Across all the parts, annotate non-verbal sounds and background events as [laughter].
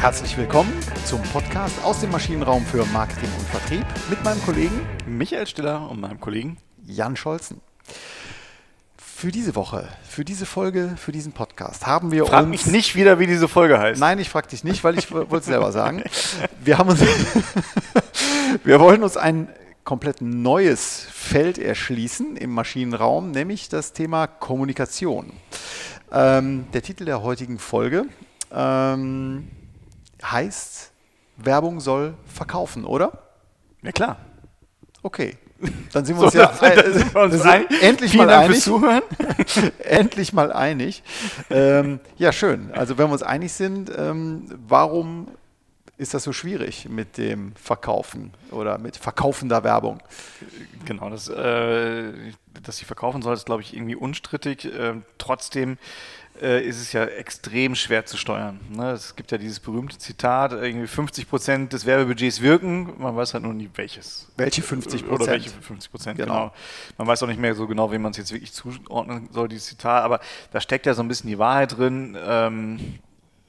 Herzlich willkommen zum Podcast aus dem Maschinenraum für Marketing und Vertrieb mit meinem Kollegen Michael Stiller und meinem Kollegen Jan Scholzen. Für diese Woche, für diese Folge, für diesen Podcast haben wir Frag uns. mich nicht wieder, wie diese Folge heißt. Nein, ich frage dich nicht, weil ich wollte es selber sagen. Wir haben uns. [laughs] wir wollen uns ein komplett neues Feld erschließen im Maschinenraum, nämlich das Thema Kommunikation. Ähm, der Titel der heutigen Folge ähm, heißt Werbung soll verkaufen, oder? Ja klar. Okay. Dann sind wir [laughs] uns So, ja dann sind wir uns einig. endlich Vielen mal Dank einig. fürs Zuhören. [laughs] endlich mal einig. Ähm, ja, schön. Also wenn wir uns einig sind, ähm, warum ist das so schwierig mit dem Verkaufen oder mit verkaufender Werbung? Genau, das, äh, dass sie verkaufen soll, ist, glaube ich, irgendwie unstrittig. Ähm, trotzdem äh, ist es ja extrem schwer zu steuern. Ne? Es gibt ja dieses berühmte Zitat, irgendwie 50 Prozent des Werbebudgets wirken, man weiß halt nur nie welches. Welche 50% Oder welche Prozent? 50 Prozent, Genau. genau. Man weiß auch nicht mehr so genau, wem man es jetzt wirklich zuordnen soll, dieses Zitat, aber da steckt ja so ein bisschen die Wahrheit drin, ähm,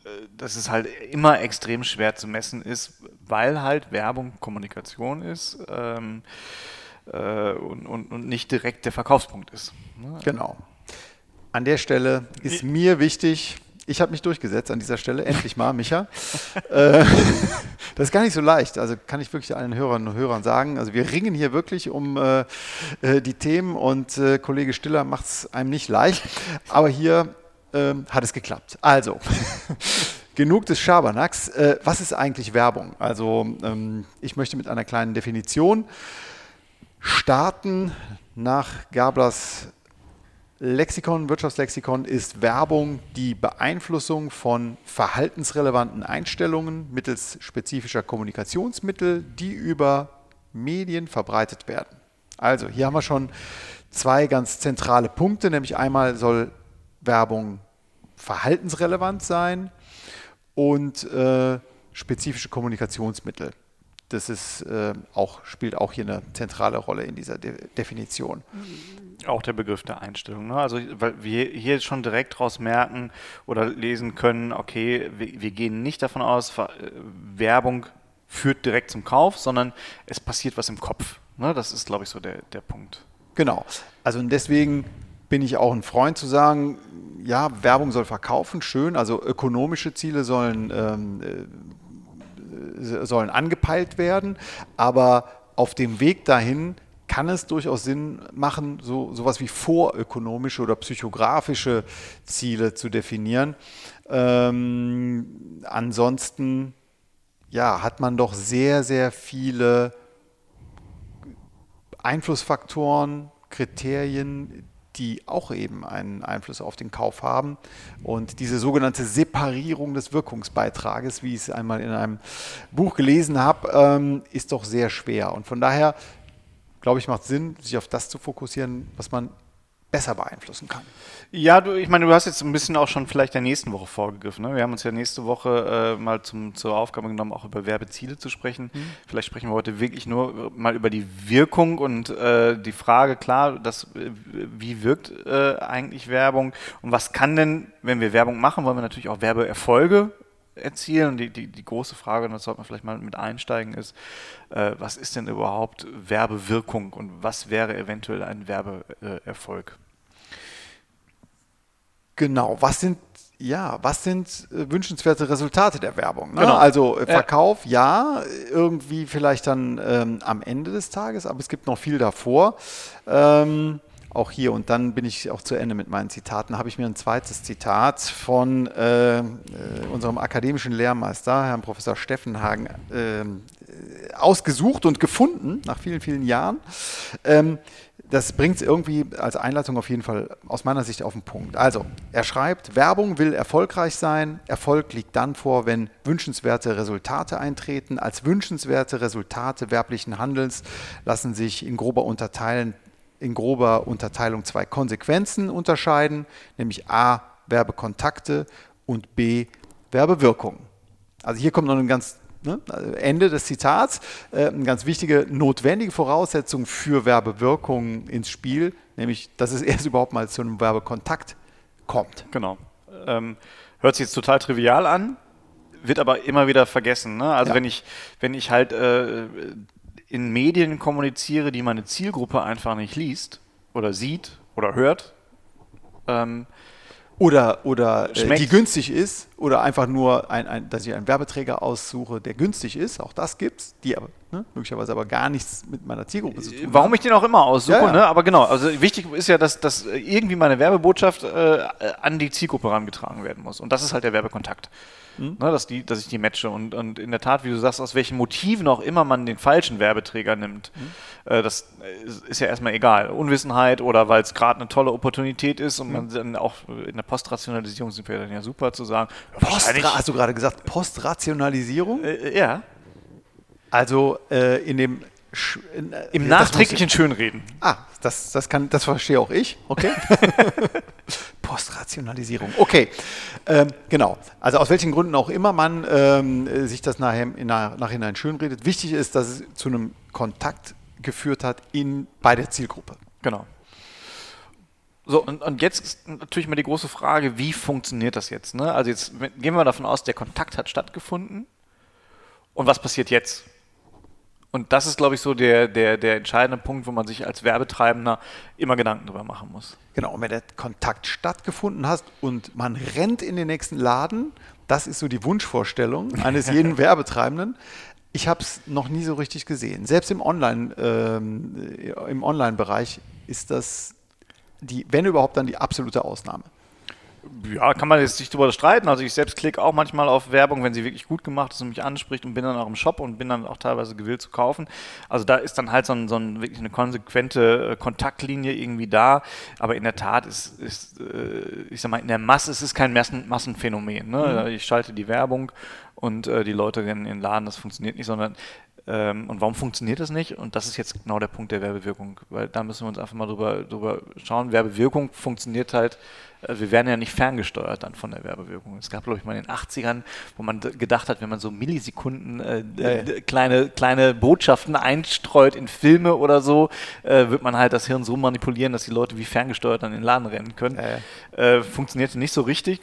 äh, dass es halt immer extrem schwer zu messen ist, weil halt Werbung Kommunikation ist ähm, äh, und, und, und nicht direkt der Verkaufspunkt ist. Ne? Genau. An der Stelle ist mir wichtig, ich habe mich durchgesetzt an dieser Stelle, endlich mal, Micha. [laughs] Äh, [laughs] das ist gar nicht so leicht, also kann ich wirklich allen Hörern und Hörern sagen. Also wir ringen hier wirklich um äh, äh, die Themen und Kollege Stiller macht es einem nicht leicht, aber hier ähm, hat es geklappt. Also, [laughs] genug des Schabernacks. Was ist eigentlich Werbung? Also ähm, ich möchte mit einer kleinen Definition starten nach Gablers Lexikon, Wirtschaftslexikon ist Werbung die Beeinflussung von verhaltensrelevanten Einstellungen mittels spezifischer Kommunikationsmittel, die über Medien verbreitet werden. Also hier haben wir schon zwei ganz zentrale Punkte, nämlich einmal soll Werbung verhaltensrelevant sein und äh, spezifische Kommunikationsmittel. Das ist, äh, auch, spielt auch hier eine zentrale Rolle in dieser De Definition. Auch der Begriff der Einstellung. Ne? Also, weil wir hier schon direkt daraus merken oder lesen können, okay, wir, wir gehen nicht davon aus, äh, Werbung führt direkt zum Kauf, sondern es passiert was im Kopf. Ne? Das ist, glaube ich, so der, der Punkt. Genau. Also deswegen bin ich auch ein Freund zu sagen, ja, Werbung soll verkaufen, schön. Also ökonomische Ziele sollen, ähm, äh, sollen angepeilt werden, aber auf dem Weg dahin kann es durchaus Sinn machen, so sowas wie vorökonomische oder psychografische Ziele zu definieren. Ähm, ansonsten ja, hat man doch sehr, sehr viele Einflussfaktoren, Kriterien, die auch eben einen Einfluss auf den Kauf haben. Und diese sogenannte Separierung des Wirkungsbeitrages, wie ich es einmal in einem Buch gelesen habe, ähm, ist doch sehr schwer. Und von daher, glaube ich, macht Sinn, sich auf das zu fokussieren, was man besser beeinflussen kann. Ja, du, ich meine, du hast jetzt ein bisschen auch schon vielleicht der nächsten Woche vorgegriffen. Ne? Wir haben uns ja nächste Woche äh, mal zum, zur Aufgabe genommen, auch über Werbeziele zu sprechen. Vielleicht sprechen wir heute wirklich nur mal über die Wirkung und äh, die Frage, klar, das, äh, wie wirkt äh, eigentlich Werbung und was kann denn, wenn wir Werbung machen, wollen wir natürlich auch Werbeerfolge erzielen. Und die, die, die große Frage, und das sollte man vielleicht mal mit einsteigen, ist, äh, was ist denn überhaupt Werbewirkung und was wäre eventuell ein Werbeerfolg? Genau, was sind ja, was sind äh, wünschenswerte Resultate der Werbung? Ne? Genau. Also äh, Ja. Verkauf, ja, irgendwie vielleicht dann ähm, am Ende des Tages, aber es gibt noch viel davor. Ähm, auch hier, und dann bin ich auch zu Ende mit meinen Zitaten, habe ich mir ein zweites Zitat von äh, äh, unserem akademischen Lehrmeister, Herrn Professor Steffenhagen, äh, ausgesucht und gefunden, nach vielen, vielen Jahren. Ähm, das bringt es irgendwie als Einleitung auf jeden Fall aus meiner Sicht auf den Punkt. Also, er schreibt, Werbung will erfolgreich sein. Erfolg liegt dann vor, wenn wünschenswerte Resultate eintreten. Als wünschenswerte Resultate werblichen Handelns lassen sich in grober, Unterteilen, in grober Unterteilung zwei Konsequenzen unterscheiden, nämlich A, Werbekontakte und B, Werbewirkung. Also hier kommt noch ein ganz ne, Ende des Zitats, äh, eine ganz wichtige, notwendige Voraussetzung für Werbewirkung ins Spiel, nämlich, dass es [laughs] erst überhaupt mal zu einem Werbekontakt kommt. Genau. Ähm, hört sich jetzt total trivial an, wird aber immer wieder vergessen. Ne? Also Ja. wenn ich, wenn ich halt äh, in Medien kommuniziere, die meine Zielgruppe einfach nicht liest oder sieht oder hört, ähm, Oder, oder äh, Schmeckt. die günstig ist, oder einfach nur, ein, ein, dass ich einen Werbeträger aussuche, der günstig ist, auch das gibt's, die aber ne, möglicherweise aber gar nichts mit meiner Zielgruppe zu tun Warum haben. ich den auch immer aussuche, Ja, ja. Ne? aber genau, also wichtig ist ja, dass, dass irgendwie meine Werbebotschaft äh, an die Zielgruppe herangetragen werden muss. Und das ist halt der Werbekontakt. Mhm. Ne, dass, die, dass ich die matche. Und, und in der Tat, wie du sagst, aus welchen Motiven auch immer man den falschen Werbeträger nimmt, Mhm. äh, das ist- ja erstmal egal. Unwissenheit oder weil es gerade eine tolle Opportunität ist Mhm. und man dann auch in der Postrationalisierung sind wir dann ja super zu sagen. ja, Post, wahrscheinlich- hast du gerade gesagt, Postrationalisierung? äh, ja, Also äh, in dem Sch in, äh, im nachträglichen Schönreden. Ah, das, das, kann, das verstehe auch ich. Okay. [laughs] Postrationalisierung. Okay. Ähm, genau. Also aus welchen Gründen auch immer man ähm, äh, sich das nachher nach, Nachhinein schönredet. Wichtig ist, dass es zu einem Kontakt geführt hat in, bei der Zielgruppe. Genau. So, und, und jetzt ist natürlich mal die große Frage, wie funktioniert das jetzt? Ne? Also jetzt gehen wir davon aus, der Kontakt hat stattgefunden. Und was passiert jetzt? Und das ist, glaube ich, so der, der, der entscheidende Punkt, wo man sich als Werbetreibender immer Gedanken drüber machen muss. Genau, und wenn der Kontakt stattgefunden hat und man rennt in den nächsten Laden, das ist so die Wunschvorstellung eines [laughs] jeden Werbetreibenden. Ich habe es noch nie so richtig gesehen. Selbst im Online, ähm, äh, im Online-Bereich ist das die, wenn überhaupt, dann die absolute Ausnahme. Ja, kann man jetzt nicht drüber streiten. Also ich selbst klicke auch manchmal auf Werbung, wenn sie wirklich gut gemacht ist und mich anspricht und bin dann auch im Shop und bin dann auch teilweise gewillt zu kaufen. Also da ist dann halt so, ein, so ein, wirklich eine konsequente äh, Kontaktlinie irgendwie da. Aber in der Tat ist, ist äh, ich sag mal, in der Masse es ist kein Massen, Massenphänomen. Ne? Ich schalte die Werbung und äh, die Leute rennen in den Laden, das funktioniert nicht, sondern ähm, und warum funktioniert das nicht? Und das ist jetzt genau der Punkt der Werbewirkung, weil da müssen wir uns einfach mal drüber, drüber schauen. Werbewirkung funktioniert halt, äh, wir werden ja nicht ferngesteuert dann von der Werbewirkung. Es gab, glaube ich, mal in den 80ern, wo man gedacht hat, wenn man so Millisekunden äh, d- kleine, kleine Botschaften einstreut in Filme oder so, äh, wird man halt das Hirn so manipulieren, dass die Leute wie ferngesteuert dann in den Laden rennen können. Äh, funktionierte nicht so richtig.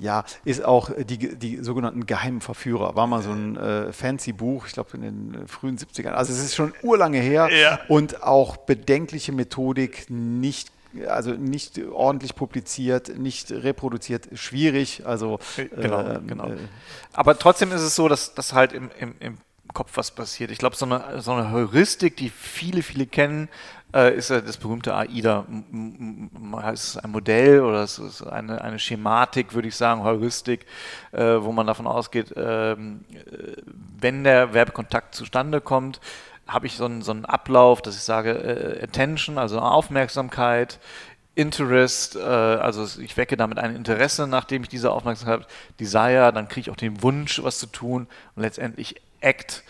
Ja, ist auch die, die sogenannten geheimen Verführer. War mal so ein äh, fancy Buch, ich glaube in den äh, frühen 70ern. Also es ist schon urlange her Ja. und auch bedenkliche Methodik, nicht, also nicht ordentlich publiziert, nicht reproduziert, schwierig. Also Genau, ähm, genau. äh, Aber trotzdem ist es so, dass, dass halt im, im, im Kopf was passiert. Ich glaube, so eine, so eine Heuristik, die viele, viele kennen, äh, ist ja das berühmte AIDA. Es ist ein Modell oder es ist eine, eine Schematik, würde ich sagen, Heuristik, äh, wo man davon ausgeht, ähm, äh, wenn der Werbekontakt zustande kommt, habe ich so einen, so einen Ablauf, dass ich sage, äh, Attention, also Aufmerksamkeit, Interest, äh, also ich wecke damit ein Interesse, nachdem ich diese Aufmerksamkeit habe, Desire, dann kriege ich auch den Wunsch, was zu tun und letztendlich Act.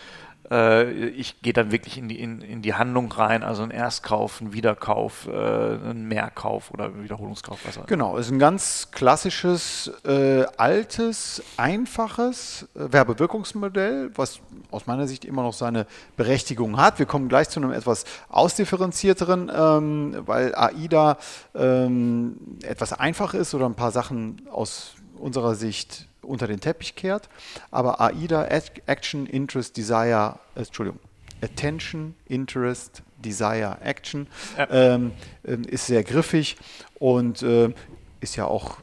Äh, ich gehe dann wirklich in die, in, in die Handlung rein, also ein Erstkauf, ein Wiederkauf, äh, ein Mehrkauf oder ein Wiederholungskauf, was. Genau, ist ein ganz klassisches, äh, altes, einfaches äh, Werbewirkungsmodell, was aus meiner Sicht immer noch seine Berechtigung hat. Wir kommen gleich zu einem etwas ausdifferenzierteren, ähm, weil AIDA ähm, etwas einfach ist oder ein paar Sachen aus unserer Sicht unter den Teppich kehrt. Aber AIDA, Ac- Action, Interest, Desire, äh, Entschuldigung, Attention, Interest, Desire, Action, ähm, ähm, ist sehr griffig und äh, ist ja auch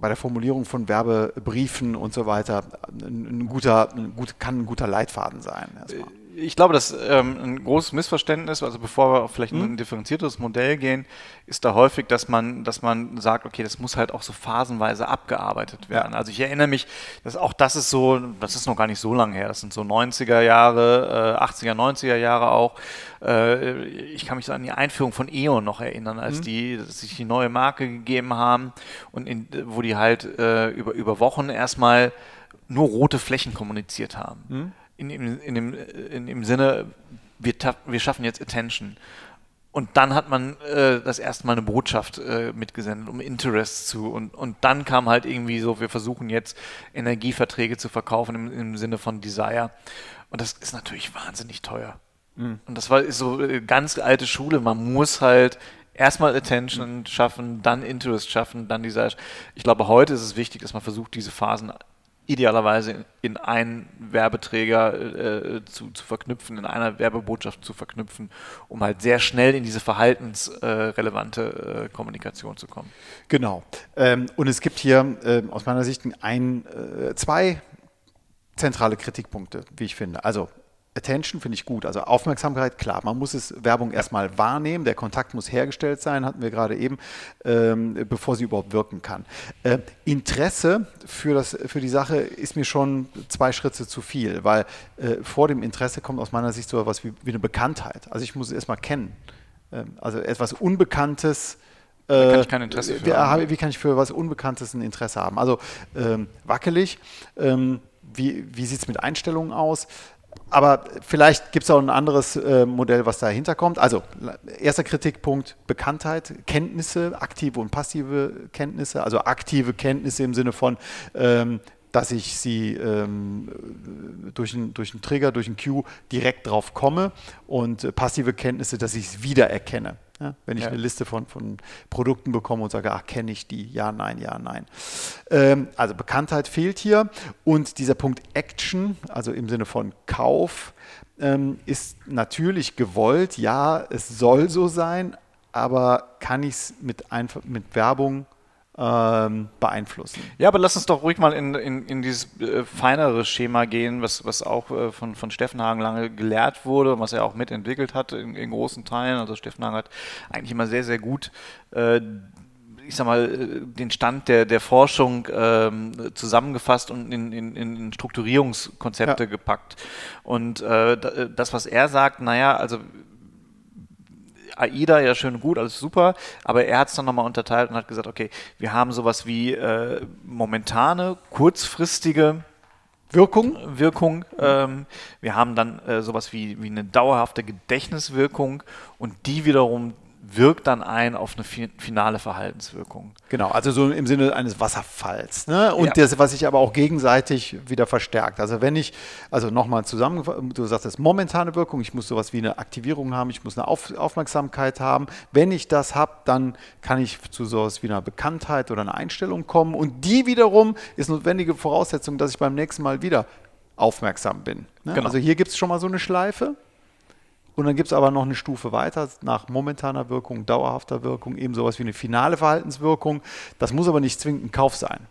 bei der Formulierung von Werbebriefen und so weiter ein, ein guter, ein gut, kann ein guter Leitfaden sein. erstmal. Ich glaube, dass ähm, ein großes Missverständnis, also bevor wir auf vielleicht Mhm. ein differenziertes Modell gehen, ist da häufig, dass man, dass man sagt, okay, das muss halt auch so phasenweise abgearbeitet werden. Also ich erinnere mich, dass auch das ist so, das ist noch gar nicht so lange her, das sind so 90er Jahre, äh, 80er, 90er Jahre auch. Äh, ich kann mich so an die Einführung von E.ON noch erinnern, als die sich die neue Marke gegeben haben und in, wo die halt äh, über, über Wochen erstmal nur rote Flächen kommuniziert haben. In, dem- in, dem, in dem Sinne, wir, wir schaffen jetzt Attention. Und dann hat man äh, das erste Mal eine Botschaft äh, mitgesendet, um Interest zu. Und, und dann kam halt irgendwie so, wir versuchen jetzt Energieverträge zu verkaufen im, im Sinne von Desire. Und das ist natürlich wahnsinnig teuer. Und das war ist so äh, ganz alte Schule. Man muss halt erstmal Attention schaffen, dann Interest schaffen, dann Desire. Ich glaube, heute ist es wichtig, dass man versucht, diese Phasen idealerweise in einen Werbeträger äh, zu, zu verknüpfen, in einer Werbebotschaft zu verknüpfen, um halt sehr schnell in diese verhaltensrelevante äh, Kommunikation zu kommen. Genau. Ähm, und es gibt hier äh, aus meiner Sicht ein, äh, zwei zentrale Kritikpunkte, wie ich finde. Also Attention finde ich gut. Also Aufmerksamkeit, klar, man muss es Werbung erstmal wahrnehmen. Der Kontakt muss hergestellt sein, hatten wir gerade eben, ähm, bevor sie überhaupt wirken kann. Äh, Interesse für, das, für die Sache ist mir schon zwei Schritte zu viel, weil äh, vor dem Interesse kommt aus meiner Sicht so etwas wie, wie eine Bekanntheit. Also ich muss es erstmal kennen. Ähm, also etwas Unbekanntes. Wie kann ich kein Interesse für haben? Wie kann ich für was Unbekanntes ein Interesse haben? Also ähm, wackelig. Ähm, wie, wie sieht es mit Einstellungen aus? Aber vielleicht gibt es auch ein anderes äh, Modell, was dahinter kommt. Also, erster Kritikpunkt: Bekanntheit, Kenntnisse, aktive und passive Kenntnisse. Also, aktive Kenntnisse im Sinne von, ähm, dass ich sie ähm, durch, einen, durch einen Trigger, durch einen Cue direkt drauf komme und äh, passive Kenntnisse, dass ich es wiedererkenne. Ja, wenn ich ja. eine Liste von, von Produkten bekomme und sage, ach, kenne ich die? Ja, nein, ja, nein. Ähm, also Bekanntheit fehlt hier und dieser Punkt Action, also im Sinne von Kauf, ähm, ist natürlich gewollt. Ja, es soll so sein, aber kann ich es mit, mit Werbung ähm, beeinflussen. Ja, aber lass uns doch ruhig mal in, in, in dieses äh, feinere Schema gehen, was, was auch äh, von, von Steffen Hagen lange gelehrt wurde, was er auch mitentwickelt hat in, in großen Teilen. Also Steffen Hagen hat eigentlich immer sehr, sehr gut äh, ich sag mal, äh, den Stand der, der Forschung ähm, zusammengefasst und in, in, in Strukturierungskonzepte ja. gepackt. Und äh, äh, das, was er sagt, naja, also AIDA ja schön und gut, alles super, aber er hat es dann nochmal unterteilt und hat gesagt, okay, wir haben sowas wie äh, momentane, kurzfristige Wirkung. Wirkung. Ähm, wir haben dann äh, sowas wie, wie eine dauerhafte Gedächtniswirkung und die wiederum wirkt dann ein auf eine finale Verhaltenswirkung. Genau, also so im Sinne eines Wasserfalls. Ne? Und ja. das, was sich aber auch gegenseitig wieder verstärkt. Also wenn ich, also nochmal zusammengefasst, du sagst das momentane Wirkung, ich muss sowas wie eine Aktivierung haben, ich muss eine Auf Aufmerksamkeit haben. Wenn ich das habe, dann kann ich zu sowas wie einer Bekanntheit oder einer Einstellung kommen. Und die wiederum ist notwendige Voraussetzung, dass ich beim nächsten Mal wieder aufmerksam bin. Ne? Genau. Also hier gibt es schon mal so eine Schleife. Und dann gibt es aber noch eine Stufe weiter nach momentaner Wirkung, dauerhafter Wirkung, eben sowas wie eine finale Verhaltenswirkung. Das muss aber nicht zwingend ein Kauf sein.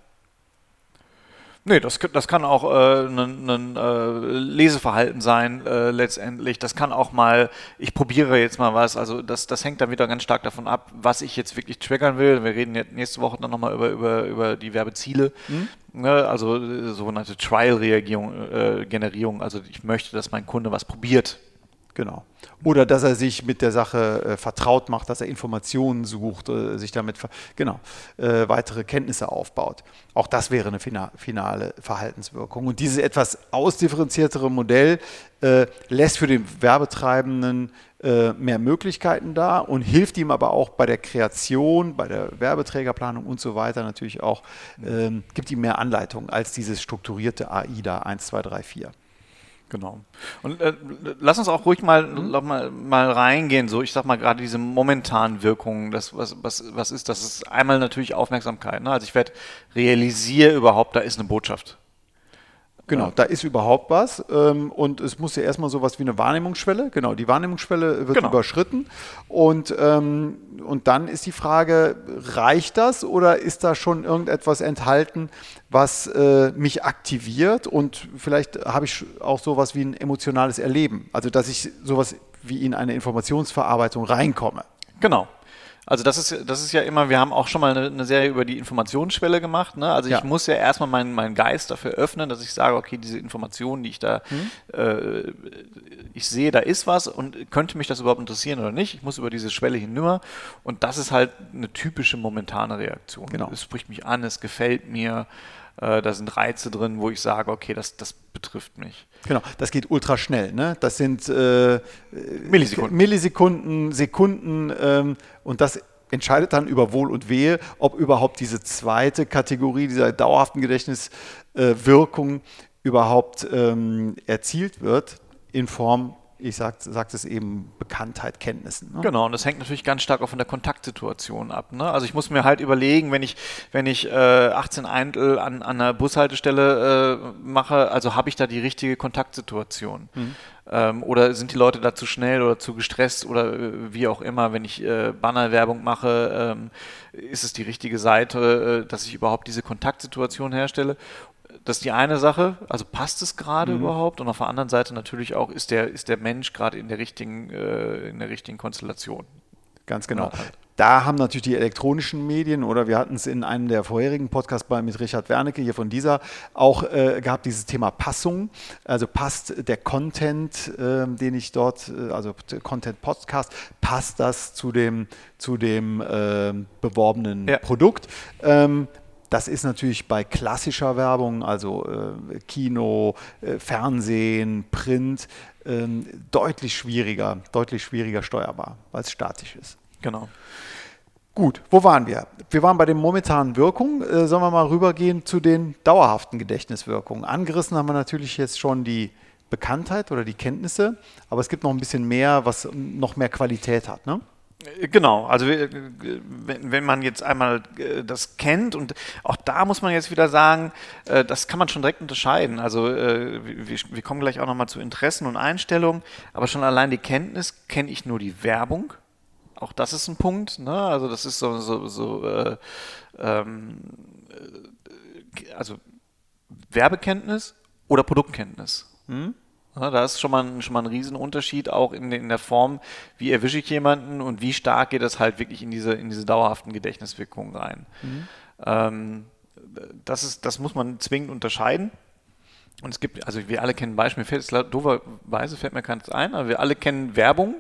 Nee, das, das kann auch äh, ein, ein äh, Leseverhalten sein äh, letztendlich. Das kann auch mal, ich probiere jetzt mal was. Also das, das hängt dann wieder ganz stark davon ab, was ich jetzt wirklich triggern will. Wir reden jetzt nächste Woche dann nochmal über, über, über die Werbeziele. Mhm. Ne, also äh, sogenannte Trial-Reagierung, äh, Generierung. Also ich möchte, dass mein Kunde was probiert. Genau. Oder dass er sich mit der Sache äh, vertraut macht, dass er Informationen sucht, äh, sich damit genau, äh, weitere Kenntnisse aufbaut. Auch das wäre eine finale Verhaltenswirkung. Und dieses etwas ausdifferenziertere Modell äh, lässt für den Werbetreibenden äh, mehr Möglichkeiten da und hilft ihm aber auch bei der Kreation, bei der Werbeträgerplanung und so weiter natürlich auch, ähm, gibt ihm mehr Anleitung als dieses strukturierte AIDA 1, 2, 3, 4. Genau. Und äh, lass uns auch ruhig mal, mhm. mal, mal reingehen, so ich sag mal gerade diese momentanen Wirkungen, das, was, was, was ist das? Das ist einmal natürlich Aufmerksamkeit. Ne? Also ich werde realisiere überhaupt, da ist eine Botschaft. Genau, da ist überhaupt was ähm, und es muss ja erstmal sowas wie eine Wahrnehmungsschwelle, genau, die Wahrnehmungsschwelle wird genau. überschritten und, ähm, und dann ist die Frage, reicht das oder ist da schon irgendetwas enthalten, was äh, mich aktiviert und vielleicht habe ich auch sowas wie ein emotionales Erleben, also dass ich sowas wie in eine Informationsverarbeitung reinkomme. Genau. Also das ist, das ist ja immer, wir haben auch schon mal eine, eine Serie über die Informationsschwelle gemacht. Ne? Also ja. ich muss ja erstmal meinen, meinen Geist dafür öffnen, dass ich sage, okay, diese Informationen, die ich da, mhm. äh, ich sehe, da ist was und könnte mich das überhaupt interessieren oder nicht. Ich muss über diese Schwelle hinüber und das ist halt eine typische momentane Reaktion. Genau. Es spricht mich an, es gefällt mir. Äh, da sind Reize drin, wo ich sage, okay, das, das betrifft mich. Genau, das geht ultra schnell. Ne? Das sind äh, Millisekunden. Millisekunden, Sekunden ähm, und das entscheidet dann über Wohl und Wehe, ob überhaupt diese zweite Kategorie dieser dauerhaften Gedächtniswirkung äh, überhaupt ähm, erzielt wird in Form ich sagte sag es eben, Bekanntheit, Kenntnissen. Ne? Genau, und das hängt natürlich ganz stark auch von der Kontaktsituation ab. Ne? Also ich muss mir halt überlegen, wenn ich, wenn ich äh, 18 Eintel an, an einer Bushaltestelle äh, mache, also habe ich da die richtige Kontaktsituation. Mhm. Ähm, oder sind die Leute da zu schnell oder zu gestresst oder äh, wie auch immer, wenn ich äh, Bannerwerbung mache, ähm, ist es die richtige Seite, äh, dass ich überhaupt diese Kontaktsituation herstelle. Das ist die eine Sache, also passt es gerade mhm. überhaupt? Und auf der anderen Seite natürlich auch, ist der, ist der Mensch gerade in der richtigen, äh, in der richtigen Konstellation. Ganz genau. Ja. Da haben natürlich die elektronischen Medien, oder wir hatten es in einem der vorherigen Podcasts bei, mit Richard Wernicke hier von dieser auch äh, gehabt, dieses Thema Passung. Also passt der Content, äh, den ich dort, äh, also Content Podcast, passt das zu dem, zu dem ähm, beworbenen ja. Produkt? Ähm, das ist natürlich bei klassischer Werbung, also äh, Kino, äh, Fernsehen, Print, äh, deutlich schwieriger, deutlich schwieriger steuerbar, weil es statisch ist. Genau. Gut, wo waren wir? Wir waren bei den momentanen Wirkungen. Äh, sollen wir mal rübergehen zu den dauerhaften Gedächtniswirkungen? Angerissen haben wir natürlich jetzt schon die Bekanntheit oder die Kenntnisse, aber es gibt noch ein bisschen mehr, was noch mehr Qualität hat. Ne? Genau, also wenn man jetzt einmal äh, das kennt und auch da muss man jetzt wieder sagen, äh, das kann man schon direkt unterscheiden. Also äh, wir kommen gleich auch nochmal zu Interessen und Einstellungen, aber schon allein die Kenntnis, kenne ich nur die Werbung. Auch das ist ein Punkt, ne? Also das ist so, so, so äh, ähm, also Werbekenntnis oder Produktkenntnis. Hm? Ja, da ist schon mal, ein, schon mal ein Riesenunterschied auch in, in der Form, wie erwische ich jemanden und wie stark geht das halt wirklich in diese, in diese dauerhaften Gedächtniswirkungen rein. Mhm. Ähm, das, ist, das muss man zwingend unterscheiden. Und es gibt, also wir alle kennen Beispiele, mir fällt es doverweise fällt mir keins ein, aber wir alle kennen Werbung,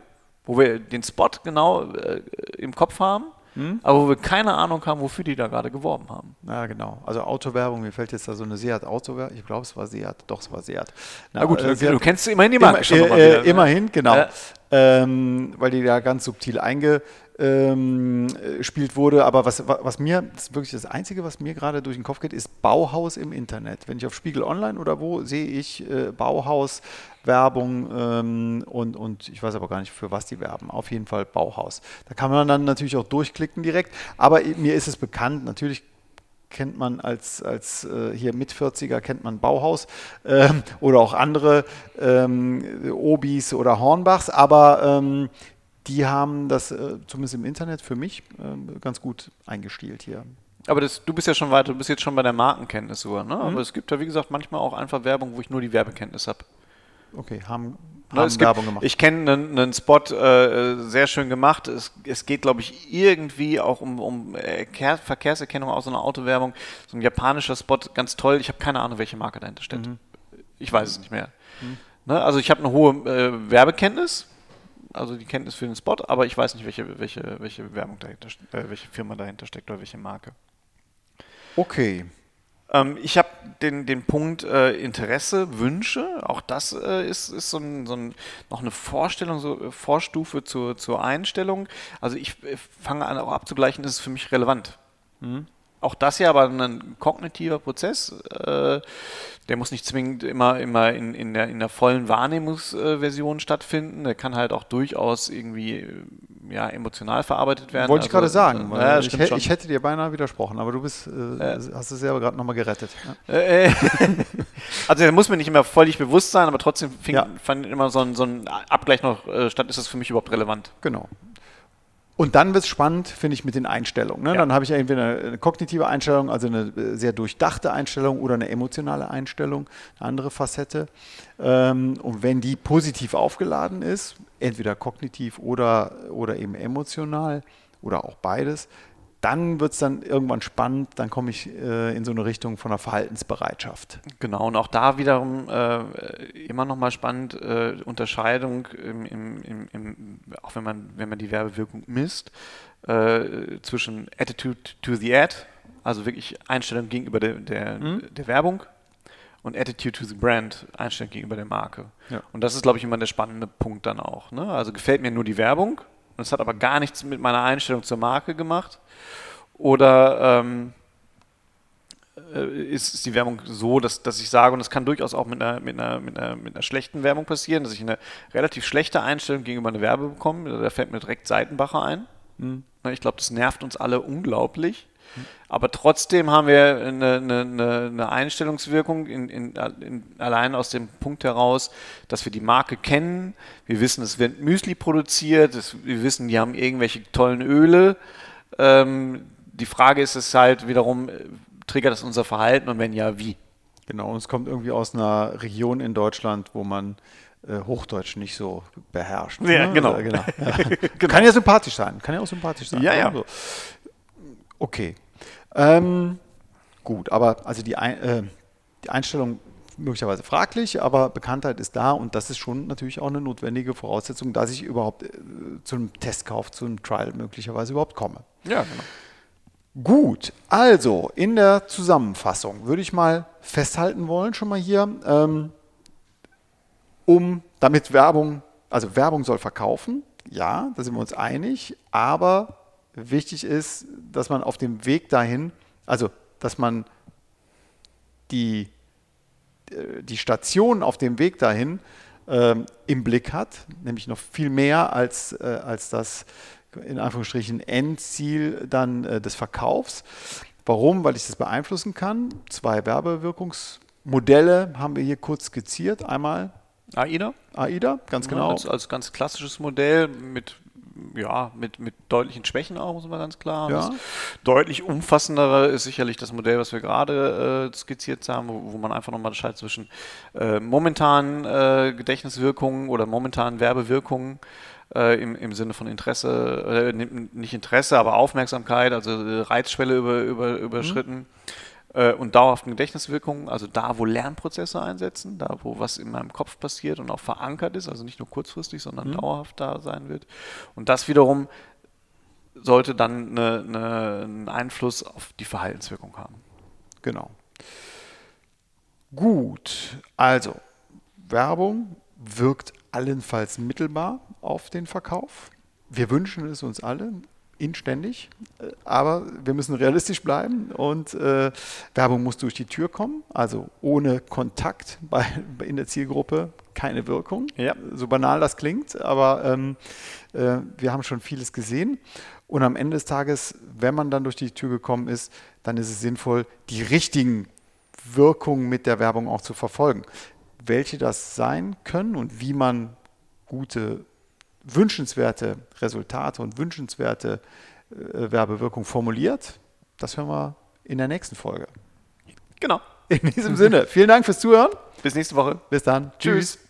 wo wir den Spot genau äh, im Kopf haben hm? aber wo wir keine Ahnung haben, wofür die da gerade geworben haben. Ja, genau. Also Autowerbung, mir fällt jetzt da so eine Seat Autowerbung, ich glaube, es war Seat, doch, es war Seat. Na, Na gut, äh, du kennst immerhin die Marke immer, schon äh, wieder, ne? Immerhin, genau. Ähm, weil die da ganz subtil einge ähm, spielt wurde. Aber was, was mir, das ist wirklich das Einzige, was mir gerade durch den Kopf geht, ist Bauhaus im Internet. Wenn ich auf Spiegel Online oder wo sehe ich äh, Bauhaus, Werbung ähm, und, und ich weiß aber gar nicht, für was die werben. Auf jeden Fall Bauhaus. Da kann man dann natürlich auch durchklicken direkt. Aber mir ist es bekannt, natürlich kennt man als, als äh, hier mit 40er kennt man Bauhaus ähm, oder auch andere ähm, Obis oder Hornbachs, aber ähm, die haben das äh, zumindest im Internet für mich äh, ganz gut eingestielt hier. Aber das, du bist ja schon weiter, du bist jetzt schon bei der Markenkenntnis sogar, ne? Mhm. Aber es gibt ja, wie gesagt, manchmal auch einfach Werbung, wo ich nur die Werbekenntnis habe. Okay, haben, haben Werbung gibt, gemacht. Ich kenne einen, einen, Spot, äh, sehr schön gemacht. Es, es geht, glaube ich, irgendwie auch um, um Verkehrserkennung aus so einer Autowerbung. So ein japanischer Spot, ganz toll. Ich habe keine Ahnung, welche Marke dahinter steckt. Mhm. Ich weiß es nicht mehr. Mhm. Ne? Also ich habe eine hohe äh, Werbekenntnis also die Kenntnis für den Spot, aber ich weiß nicht, welche, welche, welche Werbung dahinter, äh, welche Firma dahinter steckt oder welche Marke. Okay. Ähm, ich habe den, den Punkt äh, Interesse, Wünsche. Auch das äh, ist, ist so, ein, so ein, noch eine Vorstellung, so äh, Vorstufe zur, zur Einstellung. Also ich äh, fange an auch abzugleichen, ist es für mich relevant. Mhm. Auch das ja aber ein kognitiver Prozess. Äh, der muss nicht zwingend immer, immer in, in, der, in der vollen Wahrnehmungsversion stattfinden. Der kann halt auch durchaus irgendwie äh, ja, emotional verarbeitet werden. Wollte ich also, gerade sagen. Äh, ja, ich, ich, hätte dir beinahe widersprochen, aber du bist, äh, hast es selber gerade nochmal gerettet. Ja. Äh, [laughs] also der muss mir nicht immer völlig bewusst sein, aber trotzdem fing, ja. fand immer so ein, so ein Abgleich noch statt, ist das für mich überhaupt relevant. Genau. Und dann wird es spannend, finde ich, mit den Einstellungen. Ne? Ja. Dann habe ich entweder eine kognitive Einstellung, also eine äh, sehr durchdachte Einstellung oder eine emotionale Einstellung, eine andere Facette. Ähm, und wenn die positiv aufgeladen ist, entweder kognitiv oder, oder eben emotional oder auch beides, dann wird es dann irgendwann spannend, dann komme ich äh, in so eine Richtung von der Verhaltensbereitschaft. Genau, und auch da wiederum äh, immer nochmal spannend, äh, Unterscheidung, im, im, im, auch wenn man, wenn man die Werbewirkung misst, äh, zwischen Attitude to the Ad, also wirklich Einstellung gegenüber der, der, mhm. der Werbung, und Attitude to the Brand, Einstellung gegenüber der Marke. Ja. Und das ist, glaube ich, immer der spannende Punkt dann auch. Ne? Also gefällt mir nur die Werbung, und es hat aber gar nichts mit meiner Einstellung zur Marke gemacht. Oder ähm, äh, ist, ist, die Werbung so, dass, dass ich sage, und das kann durchaus auch mit einer, mit, einer, mit, einer, mit einer schlechten Werbung passieren, dass ich eine relativ schlechte Einstellung gegenüber einer Werbe bekomme. Da fällt mir direkt Seitenbacher ein. Mhm. Ich glaube, das nervt uns alle unglaublich. Aber trotzdem haben wir eine, eine, eine Einstellungswirkung in, in, in, allein aus dem Punkt heraus, dass wir die Marke kennen. Wir wissen, es wird Müsli produziert. Es, wir wissen, die haben irgendwelche tollen Öle. Ähm, die Frage ist es halt wiederum, triggert das unser Verhalten und wenn ja, wie? Genau, und es kommt irgendwie aus einer Region in Deutschland, wo man äh, Hochdeutsch nicht so beherrscht. Ja, ne? genau. Äh, genau. [laughs] Ja. genau. Kann ja sympathisch sein. Kann ja auch sympathisch sein. Ja, ja. Also, okay. Ähm, gut, aber also die, Ein äh, die Einstellung möglicherweise fraglich, aber Bekanntheit ist da und das ist schon natürlich auch eine notwendige Voraussetzung, dass ich überhaupt äh, zu einem Testkauf, zu einem Trial möglicherweise überhaupt komme. Ja, genau. Gut, also in der Zusammenfassung würde ich mal festhalten wollen, schon mal hier, ähm, um damit Werbung, also Werbung soll verkaufen, ja, da sind wir uns einig, aber wichtig ist, dass man auf dem Weg dahin, also dass man die, äh, die Station auf dem Weg dahin ähm, im Blick hat, nämlich noch viel mehr als, äh, als das in Anführungsstrichen Endziel dann äh, des Verkaufs. Warum? Weil ich das beeinflussen kann. Zwei Werbewirkungsmodelle haben wir hier kurz skizziert. Einmal AIDA. AIDA, ganz genau. Als, als ganz klassisches Modell mit ja, mit, mit deutlichen Schwächen auch, muss man ganz klar. Ja. deutlich umfassendere ist sicherlich das Modell, was wir gerade äh, skizziert haben, wo, wo man einfach nochmal unterscheidet zwischen äh, momentanen äh, Gedächtniswirkungen oder momentanen Werbewirkungen äh, im, im Sinne von Interesse, äh, nicht Interesse, aber Aufmerksamkeit, also äh, Reizschwelle über, über, überschritten. Mhm äh, und dauerhaften Gedächtniswirkungen, also da, wo Lernprozesse einsetzen, da, wo was in meinem Kopf passiert und auch verankert ist, also nicht nur kurzfristig, sondern mhm. dauerhaft da sein wird. Und das wiederum sollte dann eine, eine, einen Einfluss auf die Verhaltenswirkung haben. Genau. Gut, also Werbung wirkt allenfalls mittelbar auf den Verkauf. Wir wünschen es uns alle, inständig, äh, aber wir müssen realistisch bleiben und äh, Werbung muss durch die Tür kommen, also ohne Kontakt bei, in der Zielgruppe keine Wirkung. Ja. So banal das klingt, aber ähm, äh, wir haben schon vieles gesehen. Und am Ende des Tages, wenn man dann durch die Tür gekommen ist, dann ist es sinnvoll, die richtigen Wirkungen mit der Werbung auch zu verfolgen. Welche das sein können und wie man gute wünschenswerte Resultate und wünschenswerte äh, Werbewirkung formuliert, das hören wir in der nächsten Folge. Genau. In diesem Sinne, vielen Dank fürs Zuhören. Bis nächste Woche. Bis dann. Tschüss. Tschüss.